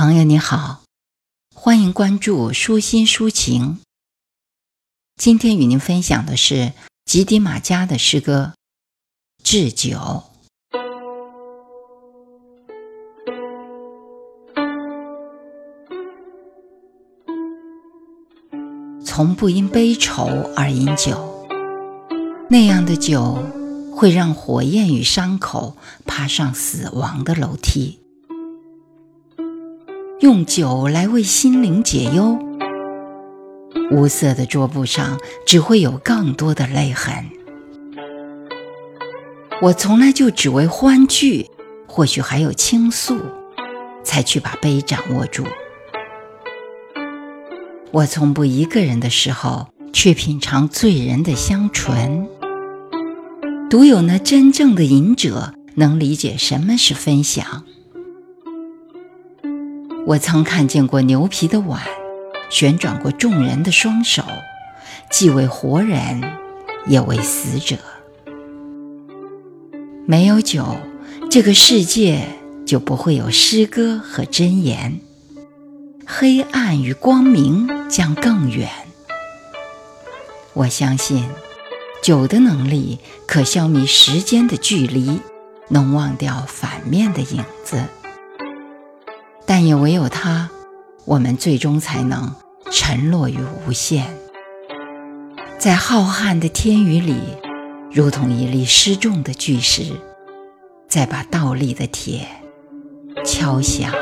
朋友你好，欢迎关注舒心抒情。今天与您分享的是吉迪马加的诗歌《致酒》。从不因悲愁而饮酒，那样的酒会让火焰与伤口爬上死亡的楼梯。用酒来为心灵解忧，无色的桌布上只会有更多的泪痕。我从来就只为欢聚，或许还有倾诉，才去把杯掌握住。我从不一个人的时候去品尝醉人的香醇，独有那真正的饮者能理解什么是分享。我曾看见过牛皮的碗，旋转过众人的双手，既为活人，也为死者。没有酒，这个世界就不会有诗歌和箴言，黑暗与光明将更远。我相信，酒的能力可消弭时间的距离，能忘掉反面的影子。但也唯有它，我们最终才能沉落于无限，在浩瀚的天宇里，如同一粒失重的巨石，在把倒立的铁敲响。